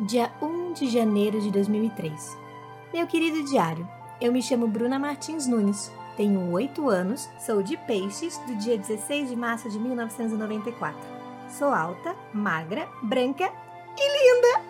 Dia 1 de janeiro de 2003. Meu querido diário, eu me chamo Bruna Martins Nunes, tenho 8 anos, sou de Peixes, do dia 16 de março de 1994. Sou alta, magra, branca e linda.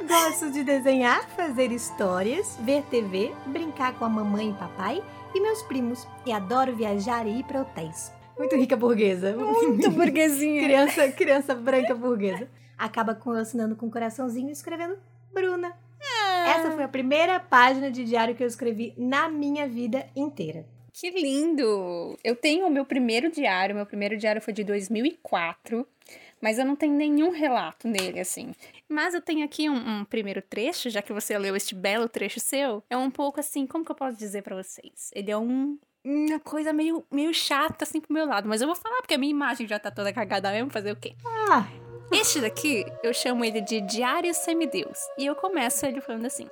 Gosto de desenhar, fazer histórias, ver TV, brincar com a mamãe e papai e meus primos. E adoro viajar e ir para hotéis. Muito rica burguesa. Muito burguesinha. criança, criança branca burguesa. Acaba com eu assinando com um coraçãozinho e escrevendo Bruna. Ah. Essa foi a primeira página de diário que eu escrevi na minha vida inteira. Que lindo! Eu tenho o meu primeiro diário, meu primeiro diário foi de 2004, mas eu não tenho nenhum relato nele, assim. Mas eu tenho aqui um, um primeiro trecho, já que você leu este belo trecho seu. É um pouco assim, como que eu posso dizer para vocês? Ele é um uma coisa meio, meio chata assim pro meu lado, mas eu vou falar porque a minha imagem já tá toda cagada mesmo, fazer o quê? Ah, Este daqui, eu chamo ele de Diário Semideus. E eu começo ele falando assim: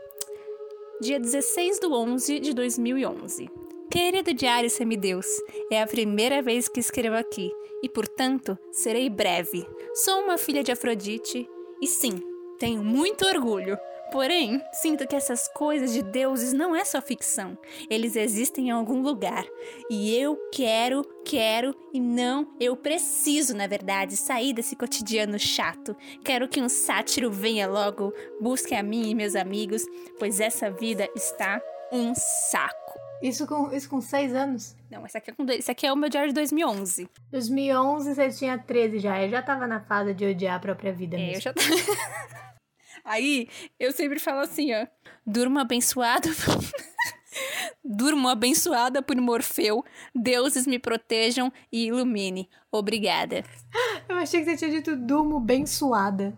Dia 16 do 11 de 2011. Querido Diário Semideus, é a primeira vez que escrevo aqui e, portanto, serei breve. Sou uma filha de Afrodite e, sim, tenho muito orgulho. Porém, sinto que essas coisas de deuses não é só ficção. Eles existem em algum lugar. E eu quero, quero e não, eu preciso, na verdade, sair desse cotidiano chato. Quero que um sátiro venha logo, busque a mim e meus amigos, pois essa vida está um saco. isso com, isso com seis anos? Não, esse aqui, é com esse aqui é o meu diário de 2011. 2011 você tinha 13 já. Eu já tava na fase de odiar a própria vida É, eu mesmo. já Aí, eu sempre falo assim, ó. Durma abençoado. Durmo abençoada por Morfeu. Deuses me protejam e ilumine. Obrigada. Eu achei que você tinha dito durmo bem suada.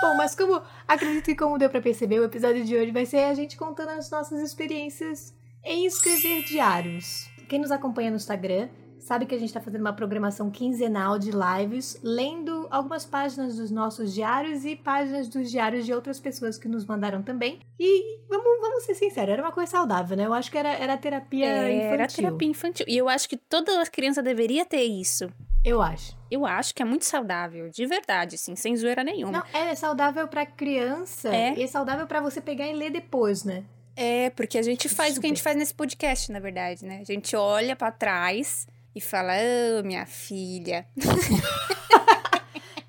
Bom, mas como acredito que como deu pra perceber, o episódio de hoje vai ser a gente contando as nossas experiências em escrever diários. Quem nos acompanha no Instagram sabe que a gente tá fazendo uma programação quinzenal de lives, lendo algumas páginas dos nossos diários e páginas dos diários de outras pessoas que nos mandaram também. E vamos, vamos ser sinceros, era uma coisa saudável, né? Eu acho que era, era terapia infantil. Era terapia infantil. E eu acho que toda criança deveria ter isso. Eu acho. Eu acho que é muito saudável, de verdade, assim, sem zoeira nenhuma. Não, é saudável pra criança É. e é saudável pra você pegar e ler depois, né? É, porque a gente faz o que a gente Super. faz nesse podcast, na verdade, né? A gente olha pra trás e fala, ô, minha filha.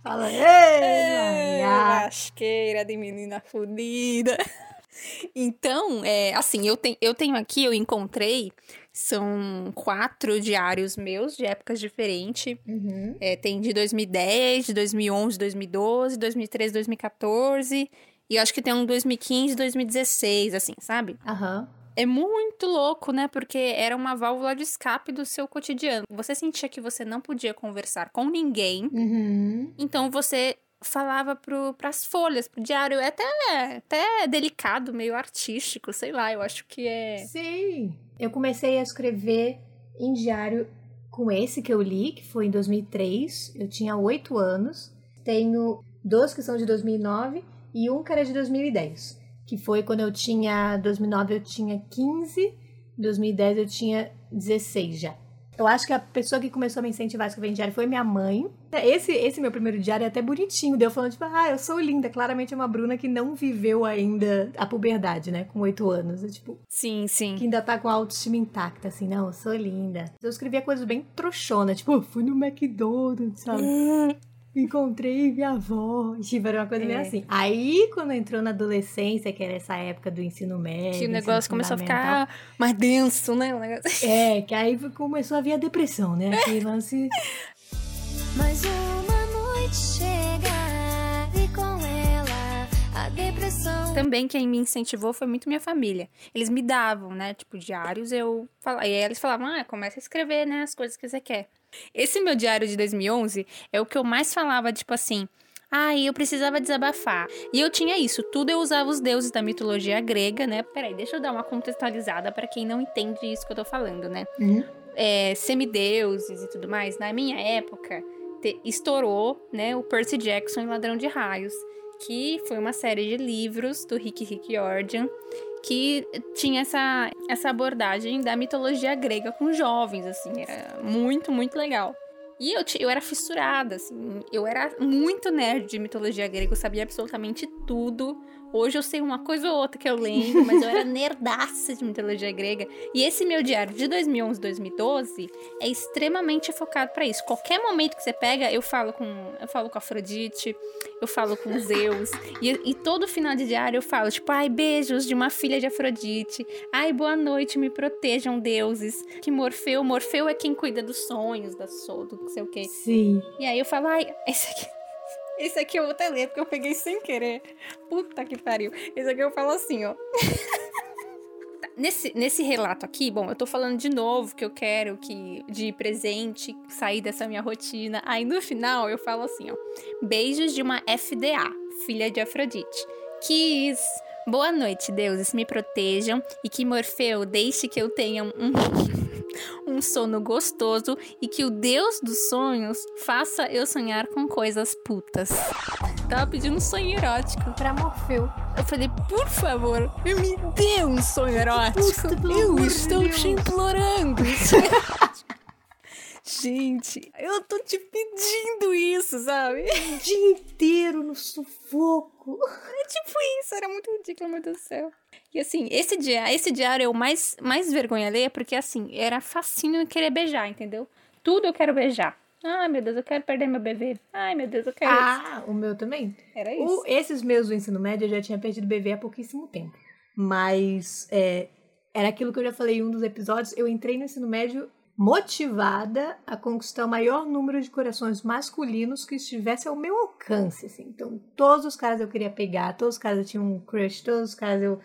Fala, ei, É, Maria." lasqueira de menina fodida. Então, é, assim, eu, tenho eu tenho aqui, eu encontrei, são quatro diários meus de épocas diferentes. Uhum. É, tem de 2010, de 2011, 2012, 2013, 2014. E eu acho que tem um 2015, 2016, assim, sabe? Aham. É muito louco, né? Porque era uma válvula de escape do seu cotidiano. Você sentia que você não podia conversar com ninguém, Uhum. então você falava pro, pras folhas, pro diário. É até, até delicado, meio artístico, sei lá. Eu acho que é. Sim. Eu comecei a escrever em diário com esse que eu li, que foi em 2003. Eu tinha oito anos. Tenho dois que são de 2009 e um que era de 2010. Que foi quando eu tinha... 2009 eu tinha 15, 2010 eu tinha 16 já. Eu acho que a pessoa que começou a me incentivar a escrever em diário foi minha mãe. Esse, esse meu primeiro diário é até bonitinho. Deu falando, tipo, ah, eu sou linda. Claramente é uma Bruna que não viveu ainda a puberdade, né? Com oito anos. É tipo, Sim, sim. que ainda tá com a autoestima intacta, assim, não, eu sou linda. Eu escrevia coisas bem trouxona, tipo, fui no McDonald's, sabe? Encontrei minha avó. Tipo, era uma coisa meio É. assim. Aí, quando entrou na adolescência, que era essa época do ensino médio. Que o negócio começou a ficar mais denso, né? O negócio... É, que aí começou a vir a depressão, né? Aquele lance. Mais uma noite chega e com ela a depressão. Também quem me incentivou foi muito minha família. Eles me davam, né, tipo, diários, eu falava, e aí eles falavam, ah, começa a escrever, né, as coisas que você quer. Esse meu diário de 2011 é o que eu mais falava, tipo assim, ah, eu precisava desabafar. E eu tinha isso, tudo eu usava os deuses da mitologia grega, né? Peraí, deixa eu dar uma contextualizada para quem não entende isso que eu tô falando, né? Uhum. É, semideuses e tudo mais. Na minha época, te, estourou, né, o Percy Jackson e Ladrão de Raios, que foi uma série de livros do Rick Rick Jordan que tinha essa, essa abordagem da mitologia grega com jovens, assim, era muito, muito legal. E eu, eu era fissurada, assim. Eu era muito nerd de mitologia grega, eu sabia absolutamente tudo. Hoje eu sei uma coisa ou outra que eu lembro, mas eu era nerdaça de mitologia grega. E esse meu diário de 2011, 2012 é extremamente focado para isso. Qualquer momento que você pega, eu falo com, eu falo com Afrodite, eu falo com Zeus. E, e todo final de diário eu falo, tipo, ai, beijos de uma filha de Afrodite. Ai, boa noite, me protejam, deuses. Que Morfeu, Morfeu é quem cuida dos sonhos, da so, do não sei o quê. Sim. E aí eu falo, ai, esse aqui. Esse aqui eu vou até ler, porque eu peguei sem querer. Puta que pariu. Esse aqui eu falo assim, ó. Nesse, nesse relato aqui, bom, eu tô falando de novo que eu quero que de presente sair dessa minha rotina. Aí no final eu falo assim, ó. Beijos de uma FDA, filha de Afrodite. Quis. Boa noite, deuses, me protejam e que Morfeu deixe que eu tenha um, um sono gostoso e que o Deus dos sonhos faça eu sonhar com coisas putas. Tava pedindo um sonho erótico. Pra Morfeu. Eu falei, por favor, me dê um sonho erótico. Puta, eu estou Deus. te implorando. Gente, eu tô te pedindo isso, sabe? O dia inteiro no sufoco. É tipo isso, era muito ridículo, meu Deus do céu. E assim, esse, dia, esse diário é o mais, mais vergonha ler, porque assim, era facinho querer beijar, entendeu? Tudo eu quero beijar. Ai, meu Deus, eu quero perder meu bebê. Ai, meu Deus, eu quero. Ah, o meu também. Era isso. O- esses meus do ensino médio eu já tinha perdido bebê há pouquíssimo tempo. Mas é, era aquilo que eu já falei em um dos episódios. Eu entrei no ensino médio motivada a conquistar o maior número de corações masculinos que estivesse ao meu alcance. Assim. Então, todos os caras eu queria pegar, todos os caras eu tinha um crush, todos os caras eu.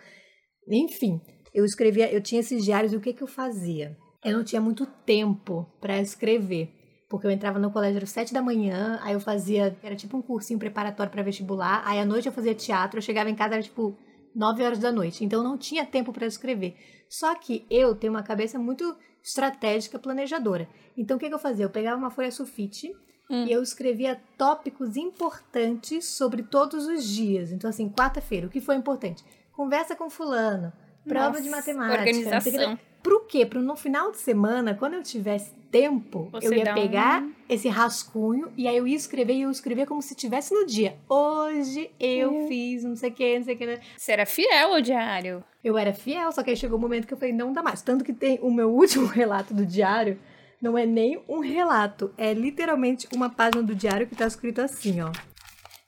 Enfim, eu escrevia, eu tinha esses diários e o que, que eu fazia? Eu não tinha muito tempo para escrever. Porque eu entrava no colégio às sete da manhã, aí eu fazia, era tipo um cursinho preparatório para vestibular, aí à noite eu fazia teatro, eu chegava em casa era tipo nove horas da noite, então eu não tinha tempo para escrever. Só que eu tenho uma cabeça muito estratégica, planejadora. Então o que, que eu fazia? Eu pegava uma folha sulfite e eu escrevia tópicos importantes sobre todos os dias. Então assim, quarta-feira, o que foi importante? Conversa com fulano, prova Nossa, de matemática, organização. Pro quê? Pro no final de semana, quando eu tivesse tempo, Você eu ia dá um- pegar esse rascunho e aí eu ia escrever e eu ia escrever como se tivesse no dia. Hoje eu Uhum. fiz não sei o que, não sei o que. né? Você era fiel ao diário. Eu era fiel, só que aí chegou o momento que eu falei, não dá mais. Tanto que tem o meu último relato do diário, não é nem um relato, é literalmente uma página do diário que tá escrito assim, ó.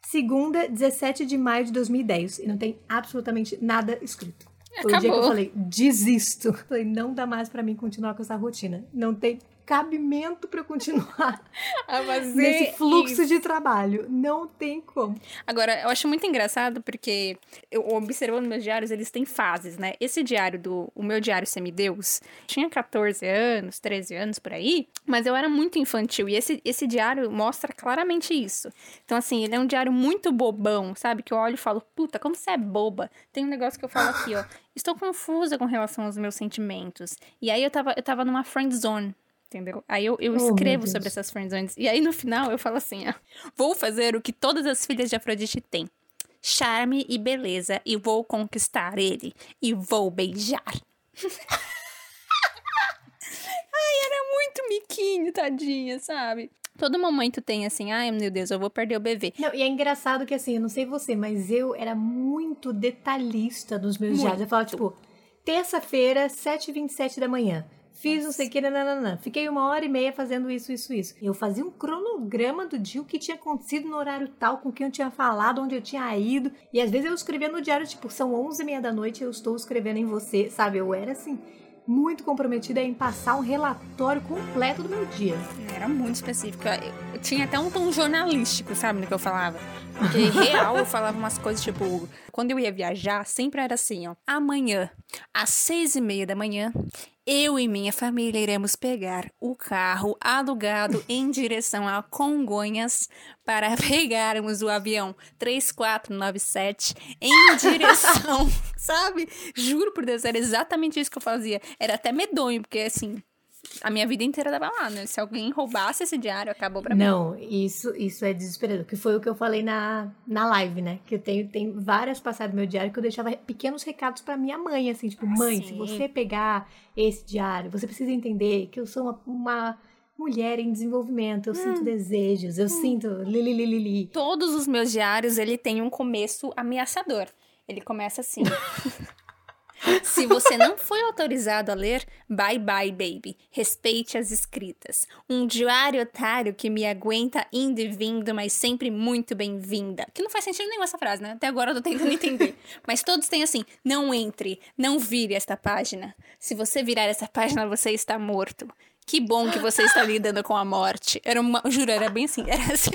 Segunda, 17 de maio de 2010. E não tem absolutamente nada escrito. Foi o dia que eu falei, desisto. Falei, não dá mais pra mim continuar com essa rotina. Não tem cabimento pra eu continuar A fazer nesse fluxo isso. de trabalho. Não tem como. Agora, eu acho muito engraçado porque eu observando meus diários, eles têm fases, né? Esse diário do o meu diário semideus tinha 14 anos, 13 anos por aí, mas eu era muito infantil e esse esse diário mostra claramente isso. Então assim, ele é um diário muito bobão, sabe? Que eu olho e falo: "Puta, como você é boba". Tem um negócio que eu falo aqui, ó. Estou confusa com relação aos meus sentimentos. E aí eu tava eu tava numa friend zone. Entendeu? Aí eu, eu Oh, escrevo Deus. sobre essas friendzones. E aí no final eu falo assim, ó. Vou fazer o que todas as filhas de Afrodite têm. Charme e beleza. E vou conquistar ele. E vou beijar. Ai, era muito miquinho, tadinha, sabe? Todo momento tem assim, ai meu Deus, eu vou perder o bebê. Não, e é engraçado que assim, eu não sei você, mas eu era muito detalhista nos meus Muito. diários. Eu falava, tipo, terça-feira, 7h27 da manhã. Fiz não sei o que, nananã. Fiquei uma hora e meia fazendo isso, isso, isso. Eu fazia um cronograma do dia, o que tinha acontecido no horário tal, com quem eu tinha falado, onde eu tinha ido. E às vezes eu escrevia no diário, tipo, são 11h30 da noite, eu estou escrevendo em você, sabe? Eu era assim, muito comprometida em passar um relatório completo do meu dia. Era muito específico. Eu, eu tinha até um tom jornalístico, sabe, no que eu falava. Porque real eu falava umas coisas tipo, quando eu ia viajar, sempre era assim, ó. Amanhã, às seis e meia da manhã, eu e minha família iremos pegar o carro alugado em direção a Congonhas para pegarmos o avião 3497 em direção, sabe? Juro por Deus, era exatamente isso que eu fazia. Era até medonho, porque assim, a minha vida inteira tava lá, né? Se alguém roubasse esse diário, acabou pra mim. Não, isso, isso é desesperador. Que foi o que eu falei na, na live, né? Que eu tenho, tenho várias passadas do meu diário que eu deixava pequenos recados pra minha mãe, assim, tipo, mãe, se Sim. você pegar esse diário, você precisa entender que eu sou uma, uma mulher em desenvolvimento, eu sinto desejos, eu sinto li, li, li, li, li. Todos os meus diários, ele tem um começo ameaçador. Ele começa assim. Se você não foi autorizado a ler, bye bye, baby. Respeite as escritas. Um diário otário que me aguenta indo e vindo, mas sempre muito bem-vinda. Que não faz sentido nenhum essa frase, né? Até agora eu tô tentando entender. mas todos têm assim: não entre, não vire esta página. Se você virar essa página, você está morto. Que bom que você está lidando com a morte. Era uma. Juro, era bem assim. Era assim.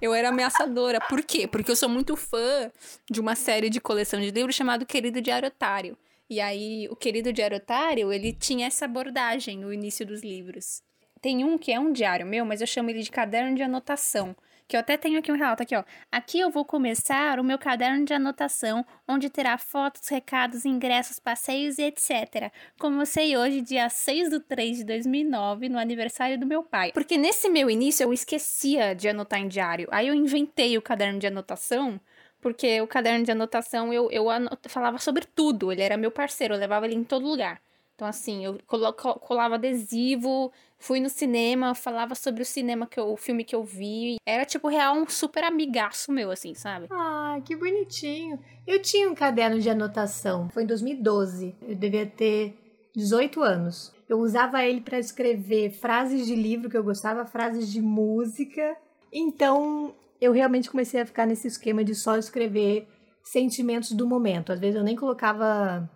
Eu era ameaçadora. Por quê? Porque eu sou muito fã de uma série de coleção de livros chamado Querido Diário Otário. E aí, o Querido Diário Otário, ele tinha essa abordagem no início dos livros. Tem um que é um diário meu, mas eu chamo ele de caderno de anotação. Que eu até tenho aqui um relato aqui, ó. Aqui eu vou começar o meu caderno de anotação, onde terá fotos, recados, ingressos, passeios e etc. Comecei hoje, dia 6 de 3 de 2009, no aniversário do meu pai. Porque nesse meu início eu esquecia de anotar em diário. Aí eu inventei o caderno de anotação, porque o caderno de anotação eu, eu anot- falava sobre tudo. Ele era meu parceiro, eu levava ele em todo lugar. Então, assim, eu colava adesivo, fui no cinema, falava sobre o cinema que eu, o filme que eu vi. Era, tipo, real, um super amigaço meu, assim, sabe? Ah, que bonitinho. Eu tinha um caderno de anotação, foi em 2012. Eu devia ter 18 anos. Eu usava ele para escrever frases de livro que eu gostava, frases de música. Então, eu realmente comecei a ficar nesse esquema de só escrever sentimentos do momento. Às vezes eu nem colocava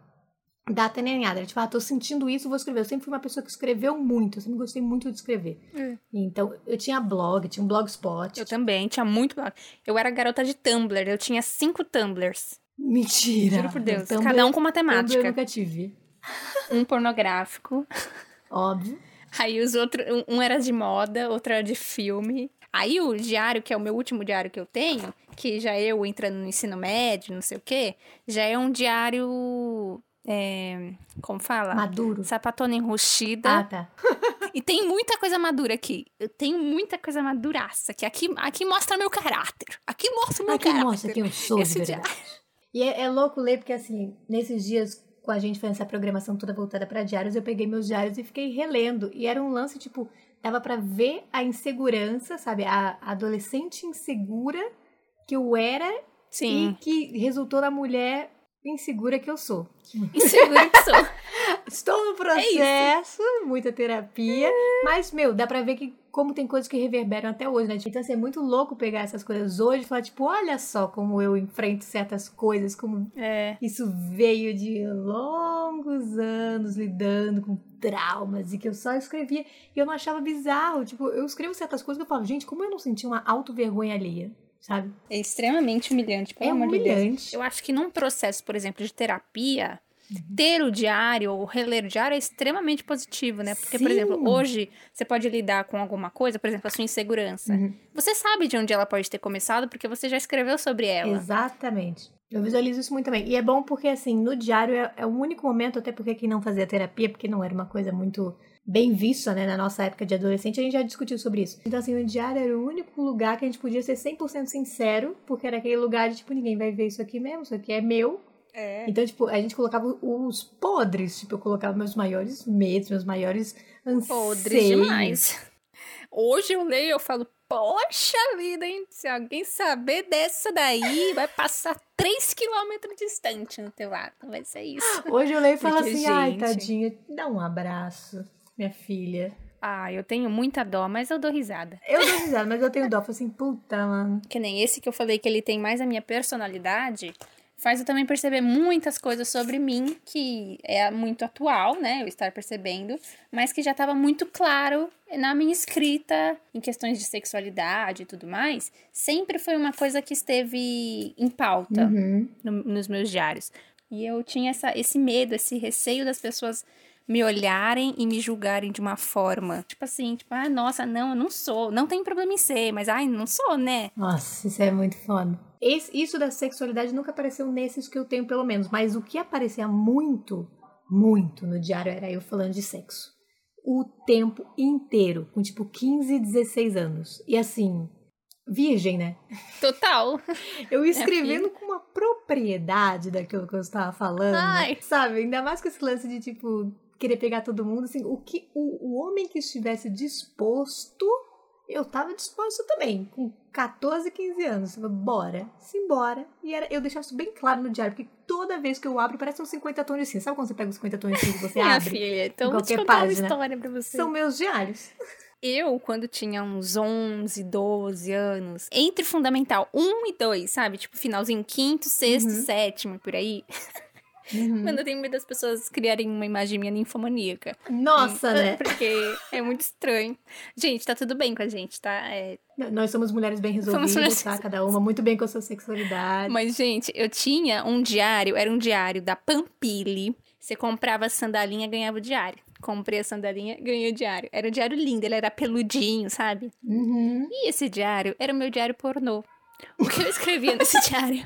nada. Era tipo, ah, tô sentindo isso, vou escrever. Eu sempre fui uma pessoa que escreveu muito, eu sempre gostei muito de escrever. É. Então, eu tinha blog, tinha um blogspot. Eu também, tinha muito. Eu era garota de Tumblr, eu tinha cinco Tumblrs. Mentira. Juro por Deus. Tumblr- Cada um com Tumblr eu matemática. nunca tive. Um pornográfico. Óbvio. Aí os outros, um- um era de moda, outro era de filme. Aí o diário, que é o meu último diário que eu tenho, que já eu entrando no ensino médio, não sei o quê, já é um diário. É, como fala? Maduro. Sapatona enrustida. Ah, tá. E tem muita coisa madura aqui. Eu tenho muita coisa maduraça. Que aqui, aqui mostra meu caráter. Aqui mostra o meu Aqui caráter. mostra quem eu sou de Esse verdade. E é, é louco ler, porque assim, nesses dias com a gente fazendo essa programação toda voltada pra diários, eu peguei meus diários e fiquei relendo. E era um lance, tipo, dava pra ver a insegurança, sabe? A adolescente insegura que eu era Sim. e que resultou na mulher insegura que eu sou. Insegura que sou. Estou É no processo, muita terapia, mas, meu, dá pra ver que como tem coisas que reverberam até hoje, né? Então, assim, é muito louco pegar essas coisas hoje e falar, tipo, olha só como eu enfrento certas coisas, como É. isso veio de longos anos lidando com traumas e que eu só escrevia e eu não achava bizarro. Tipo, eu escrevo certas coisas que eu falo, gente, como eu não senti uma auto-vergonha alheia, sabe? É extremamente humilhante, pelo É amor de Deus. humilhante. Eu acho que num processo, por exemplo, de terapia, Uhum. ter o diário ou reler o diário é extremamente positivo, né? Porque, por Sim. exemplo, hoje você pode lidar com alguma coisa, por exemplo, a sua insegurança. Uhum. Você sabe de onde ela pode ter começado porque você já escreveu sobre ela. Exatamente. Eu visualizo isso muito também. E é bom porque, assim, no diário é, é o único momento, até porque quem não fazia terapia, porque não era uma coisa muito bem vista, né, na nossa época de adolescente, a gente já discutiu sobre isso. Então, assim, o diário era o único lugar que a gente podia ser 100% sincero, porque era aquele lugar de, tipo, ninguém vai ver isso aqui mesmo, isso aqui é meu. É. Então, tipo, a gente colocava os podres, tipo, eu colocava meus maiores medos, meus maiores anseios. Podre demais. Hoje eu leio e eu falo, poxa vida, hein? Se alguém saber dessa daí, vai passar 3 quilômetros distante no teu lado. Vai ser isso. Hoje eu leio e falo Porque, assim, ai, gente- tadinha, dá um abraço, minha filha. Ah, eu tenho muita dó, mas eu dou risada. Eu dou risada, mas eu tenho dó. Falo assim, puta, mano. Que nem esse que eu falei que ele tem mais a minha personalidade. faz eu também perceber muitas coisas sobre mim que é muito atual, né? Eu estar percebendo, mas que já estava muito claro na minha escrita em questões de sexualidade e tudo mais. Sempre foi uma coisa que esteve em pauta Uhum. no- nos meus diários. E eu tinha essa, esse medo, esse receio das pessoas me olharem e me julgarem de uma forma. Tipo assim, tipo, ah, nossa, não, eu não sou. Não tem problema em ser, mas ai, não sou, né? Nossa, isso é muito foda. Esse- isso da sexualidade nunca apareceu nesses que eu tenho, pelo menos. Mas o que aparecia muito, muito no diário era eu falando de sexo. O tempo inteiro, com tipo 15, 16 anos. E assim, virgem, né? Total. Eu escrevendo com uma propriedade daquilo que eu estava falando. Ai. Sabe? Ainda mais com esse lance de, tipo, querer pegar todo mundo. Assim, o que o, o homem que estivesse disposto, eu tava disposto também. Com 14, 15 anos. Eu falei, Bora, simbora. E era, eu deixava isso bem claro no diário, porque toda vez que eu abro, parece uns 50 tons de cinza. Sabe quando você pega os 50 tons de cinza e você Minha abre? filha, então vou te contar página. uma história pra você. São meus diários. Eu, quando tinha uns 11, 12 anos, entre fundamental 1 e 2, sabe? Tipo, finalzinho quinto, sexto, Uhum. sétimo, por aí. Uhum. Mano, eu tenho medo das pessoas criarem uma imagem minha ninfomaníaca. Nossa, né? Porque é muito estranho. Gente, tá tudo bem com a gente, tá? É, Nós somos mulheres bem resolvidas, mulheres- tá? Cada uma muito bem com a sua sexualidade. Mas, gente, eu tinha um diário, era um diário da Pampili. Você comprava a sandalinha, ganhava o diário. Comprei a sandalinha, ganhei o diário. Era um diário lindo, ele era peludinho, sabe? Uhum. E esse diário era o meu diário pornô. O que eu escrevia nesse diário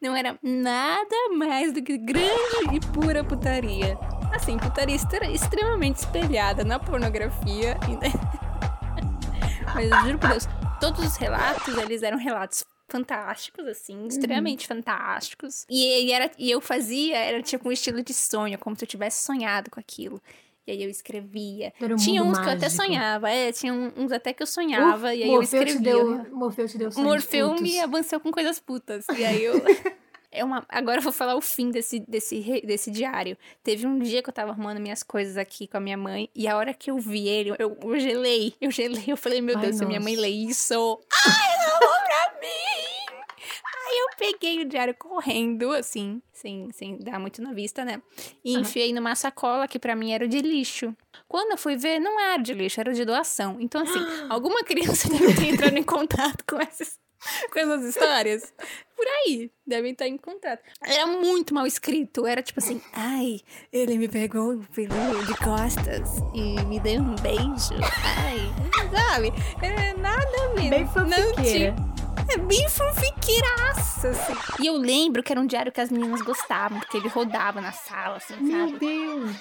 não era nada mais do que grande e pura putaria. Assim, putaria extre- extremamente espelhada na pornografia. e- Mas eu juro por Deus, todos os relatos, eles eram relatos fantásticos, assim, extremamente fantásticos. E, e era, e eu fazia, era tipo um estilo de sonho, como se eu tivesse sonhado com aquilo. E aí eu escrevia. Um tinha uns que eu até mágico. sonhava, é, tinha uns até que eu sonhava, Uf, e aí eu Morfeu escrevia. Te deu, Morfeu te deu Morfeu putos. me avançou com coisas putas. E aí eu. É uma... Agora eu vou falar o fim desse, desse, desse diário. Teve um dia que eu tava arrumando minhas coisas aqui com a minha mãe, e a hora que eu vi ele, eu, eu gelei. Eu gelei. Eu falei, meu Ai, Deus, minha mãe lê isso. Ai, não, pra mim! Aí eu peguei o diário correndo, assim, sem, sem dar muito na vista, né? E Aham. enfiei numa sacola que pra mim era de lixo. Quando eu fui ver, não era de lixo, era de doação. Então, assim, alguma criança deve ter entrado em contato com essas, com essas histórias. Por aí, devem estar em contato. Era muito mal escrito. Era tipo assim, ai, ele me pegou pelo de costas e me deu um beijo. Ai, sabe? É nada ver. Bem fanfiqueira. É bem fanfiqueiraça, assim. E eu lembro que era um diário que as meninas gostavam, porque ele rodava na sala, assim, Meu sabe? Deus.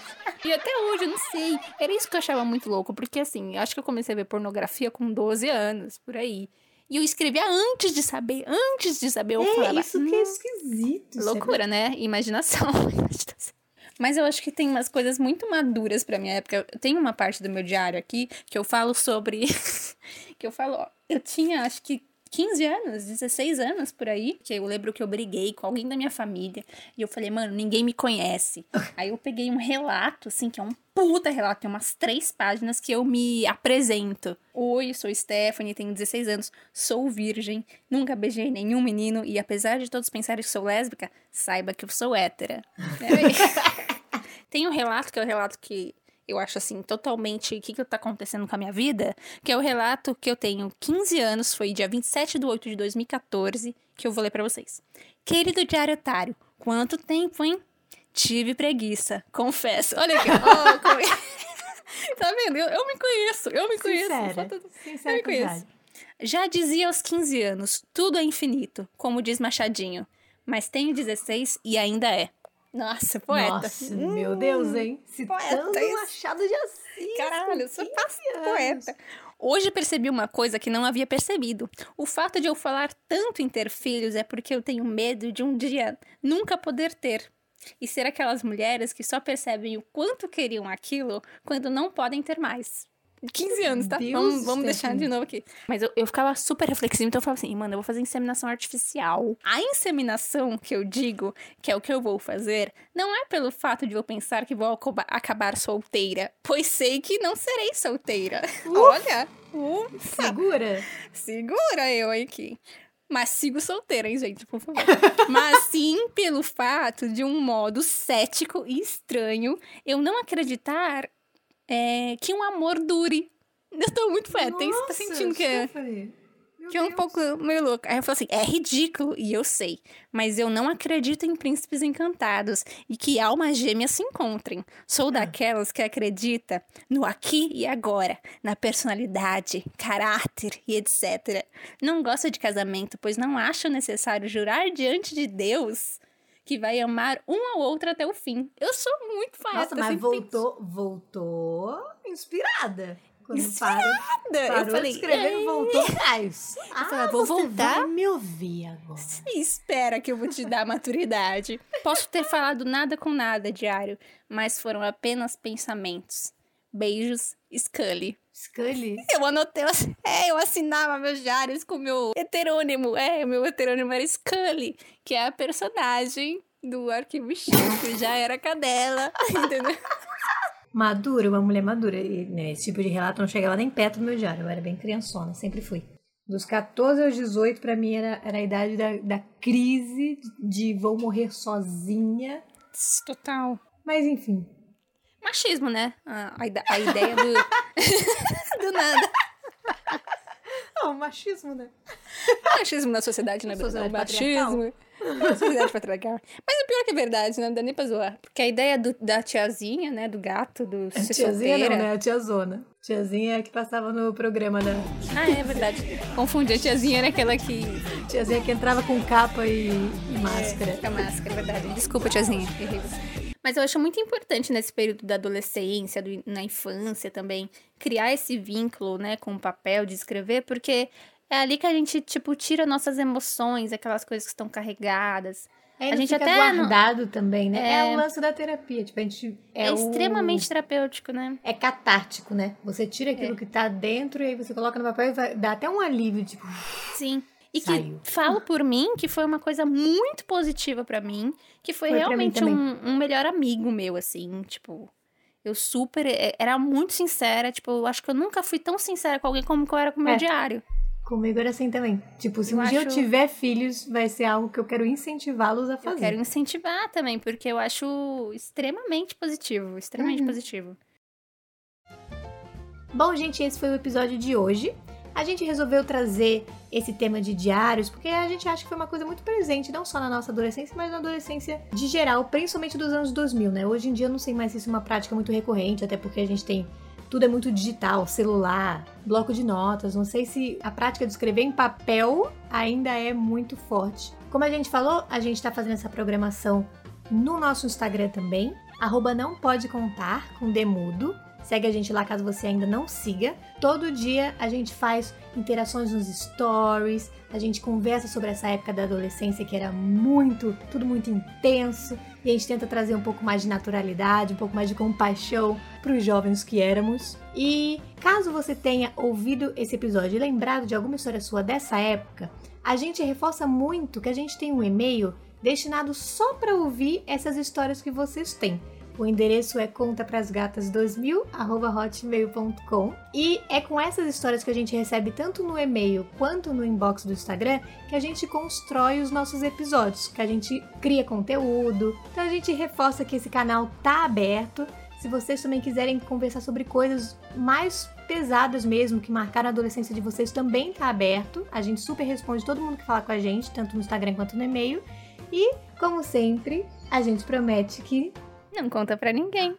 E até hoje, eu não sei. Era isso que eu achava muito louco, porque assim, eu acho que eu comecei a ver pornografia com 12 anos, por aí. E eu escrevia antes de saber, antes de saber, eu É, falava. isso que é "Hum, esquisito. Loucura, né? Imaginação. Imaginação. Mas eu acho que tem umas coisas muito maduras pra minha época. Tenho uma parte do meu diário aqui que eu falo sobre. que eu falo, ó, eu tinha acho que 15 anos, 16 anos por aí. Que eu lembro que eu briguei com alguém da minha família. E eu falei, mano, ninguém me conhece. aí eu peguei um relato, assim, que é um puta relato, tem umas três páginas que eu me apresento. Oi, sou Stephanie, tenho 16 anos, sou virgem, nunca beijei nenhum menino e apesar de todos pensarem que sou lésbica, saiba que eu sou hétera. Tem um relato que é o relato que eu acho assim, totalmente o que, que tá acontecendo com a minha vida, que é o relato que eu tenho 15 anos, foi dia 27 de 8 de 2014, que eu vou ler pra vocês. Querido diário otário, quanto tempo, hein? Tive preguiça, confesso. Olha aqui, ó, como- tá vendo? Eu, eu me conheço, eu me conheço. Sincera. Falta- Sincera Eu com conheço. Já dizia aos 15 anos, tudo é infinito, como diz Machadinho. Mas tenho 16 e ainda é. Nossa, poeta. Nossa, meu Deus, hein? Citando poeta, isso. Machado de Assis. Caralho, eu sou 15 pasta anos. poeta. Hoje percebi uma coisa que não havia percebido. O fato de eu falar tanto em ter filhos é porque eu tenho medo de um dia nunca poder ter. E ser aquelas mulheres que só percebem o quanto queriam aquilo quando não podem ter mais. 15 anos, tá? Deus, vamos vamos deixar de novo aqui. Mas eu, eu ficava super reflexiva, então eu falava assim, mano, eu vou fazer inseminação artificial. A inseminação que eu digo, que é o que eu vou fazer, não é pelo fato de eu pensar que vou acabar- solteira, pois sei que não serei solteira. Olha, ufa, Segura? segura eu aqui. Mas sigo solteira, hein, gente, por favor. Mas sim pelo fato de um modo cético e estranho eu não acreditar é, que um amor dure. Eu tô muito fé, tem, tá sentindo que é, meu que é um Deus. pouco meio louco. Aí eu falo assim, é ridículo, e eu sei. Mas eu não acredito em príncipes encantados e que almas gêmeas se encontrem. Sou daquelas que acredita no aqui e agora, na personalidade, caráter e etc. Não gosto de casamento, pois não acho necessário jurar diante de Deus que vai amar um ao outro até o fim. Eu sou muito Nossa, farta. mas voltou, voltou inspirada. Quando Inspirada. para, parou eu falei, de escrever "Ei, e voltou atrás. Ah, falei, vou voltar? vai me ouvir agora. Espera que eu vou te dar maturidade. Posso ter falado nada com nada, diário, mas foram apenas pensamentos. Beijos, Scully. Scully. Eu anotei, é, eu assinava meus diários com o meu heterônimo. É, o meu heterônimo era Scully, que é a personagem do Arquivo X, que já era cadela, entendeu? Madura, uma mulher madura. E, né, esse tipo de relato não chegava nem perto do meu diário. Eu era bem criançona, sempre fui. Dos 14 aos 18, pra mim, era, era a idade da, da crise de vou morrer sozinha. Total. Mas enfim. Machismo, né? A, a ide- a ideia do. do nada. Ah, o machismo, né? Machismo na sociedade, né? Sociedade machismo. Sociedade patriarcal. Mas o pior que é verdade, né? Não dá nem pra zoar. Porque a ideia do- da tiazinha, né? Do gato, do A ser tiazinha solteira. não, né? A tiazona. Tiazinha é que passava no programa da... Ah, é verdade. Confundi. A tiazinha era aquela que. Tiazinha que entrava com capa e, e máscara. Com a máscara, é verdade. Desculpa, tiazinha. errei. Mas eu acho muito importante nesse período da adolescência, do- na infância também, criar esse vínculo, né, com o papel de escrever, porque é ali que a gente, tipo, tira nossas emoções, aquelas coisas que estão carregadas. Aí A não gente até não- guardado também, né? É... É. o lance da terapia. Tipo, a gente... É, É, o- extremamente terapêutico, né? É catártico, né? Você tira aquilo É. que tá dentro e aí você coloca no papel e vai... dá até um alívio, tipo... Sim. E Saiu. que falo por mim que foi uma coisa muito positiva pra mim, que foi, Foi realmente um, um melhor amigo meu, assim, tipo. Eu super. é, Era muito sincera, tipo, eu acho que eu nunca fui tão sincera com alguém como eu era com o meu É. diário. Comigo era assim também. Tipo, se Eu um dia eu acho- tiver filhos, vai ser algo que eu quero incentivá-los a fazer. Eu quero incentivar também, porque eu acho extremamente positivo, extremamente Uhum. positivo. Bom, gente, esse foi o episódio de hoje. A gente resolveu trazer esse tema de diários porque a gente acha que foi uma coisa muito presente, não só na nossa adolescência, mas na adolescência de geral, principalmente dos anos 2000, né? Hoje em dia eu não sei mais se isso é uma prática muito recorrente, até porque a gente tem tudo é muito digital, celular, bloco de notas. Não sei se a prática de escrever em papel ainda é muito forte. Como a gente falou, a gente está fazendo essa programação no nosso Instagram também, arroba não pode contar com demudo. Segue a gente lá caso você ainda não siga. Todo dia a gente faz interações nos stories, a gente conversa sobre essa época da adolescência que era muito, tudo muito intenso, e a gente tenta trazer um pouco mais de naturalidade, um pouco mais de compaixão para os jovens que éramos. E caso você tenha ouvido esse episódio e lembrado de alguma história sua dessa época, a gente reforça muito que a gente tem um e-mail destinado só para ouvir essas histórias que vocês têm. O endereço é contaprasgatas2000@hotmail.com e é com essas histórias que a gente recebe tanto no e-mail quanto no inbox do Instagram que a gente constrói os nossos episódios, que a gente cria conteúdo. Então a gente reforça que esse canal tá aberto. Se vocês também quiserem conversar sobre coisas mais pesadas mesmo, que marcaram a adolescência de vocês, também tá aberto. A gente super responde todo mundo que fala com a gente, tanto no Instagram quanto no e-mail. E, como sempre, a gente promete que Não conta pra ninguém.